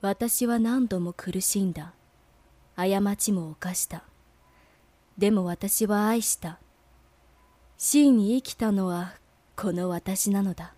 私は何度も苦しんだ。過ちも犯した。でも私は愛した。真に生きたのはこの私なのだ。